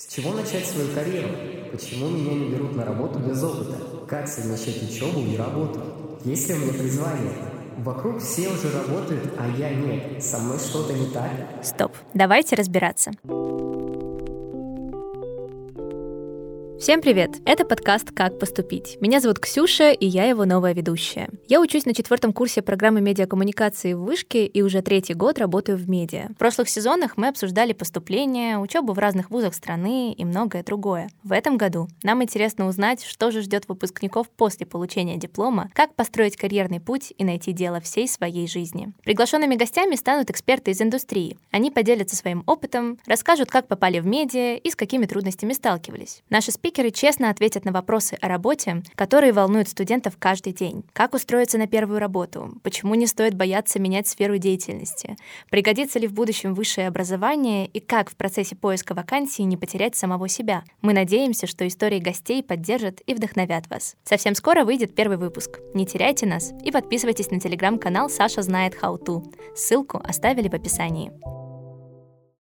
С чего начать свою карьеру? Почему меня не берут на работу без опыта? Как совмещать учебу и работу? Есть ли у меня призвание? Вокруг все уже работают, а я нет. Со мной что-то не так? Стоп, давайте разбираться. Всем привет! Это подкаст «Как поступить». Меня зовут Ксюша, и я его новая ведущая. Я учусь на четвертом курсе программы медиакоммуникации в Вышке и уже третий год работаю в медиа. В прошлых сезонах мы обсуждали поступление, учебу в разных вузах страны и многое другое. В этом году нам интересно узнать, что же ждет выпускников после получения диплома, как построить карьерный путь и найти дело всей своей жизни. Приглашенными гостями станут эксперты из индустрии. Они поделятся своим опытом, расскажут, как попали в медиа и с какими трудностями сталкивались. Наши спикеры Спикеры честно ответят на вопросы о работе, которые волнуют студентов каждый день. Как устроиться на первую работу? Почему не стоит бояться менять сферу деятельности? Пригодится ли в будущем высшее образование? И как в процессе поиска вакансии не потерять самого себя? Мы надеемся, что истории гостей поддержат и вдохновят вас. Совсем скоро выйдет первый выпуск. Не теряйте нас и подписывайтесь на телеграм-канал «Саша знает how to». Ссылку оставили в описании.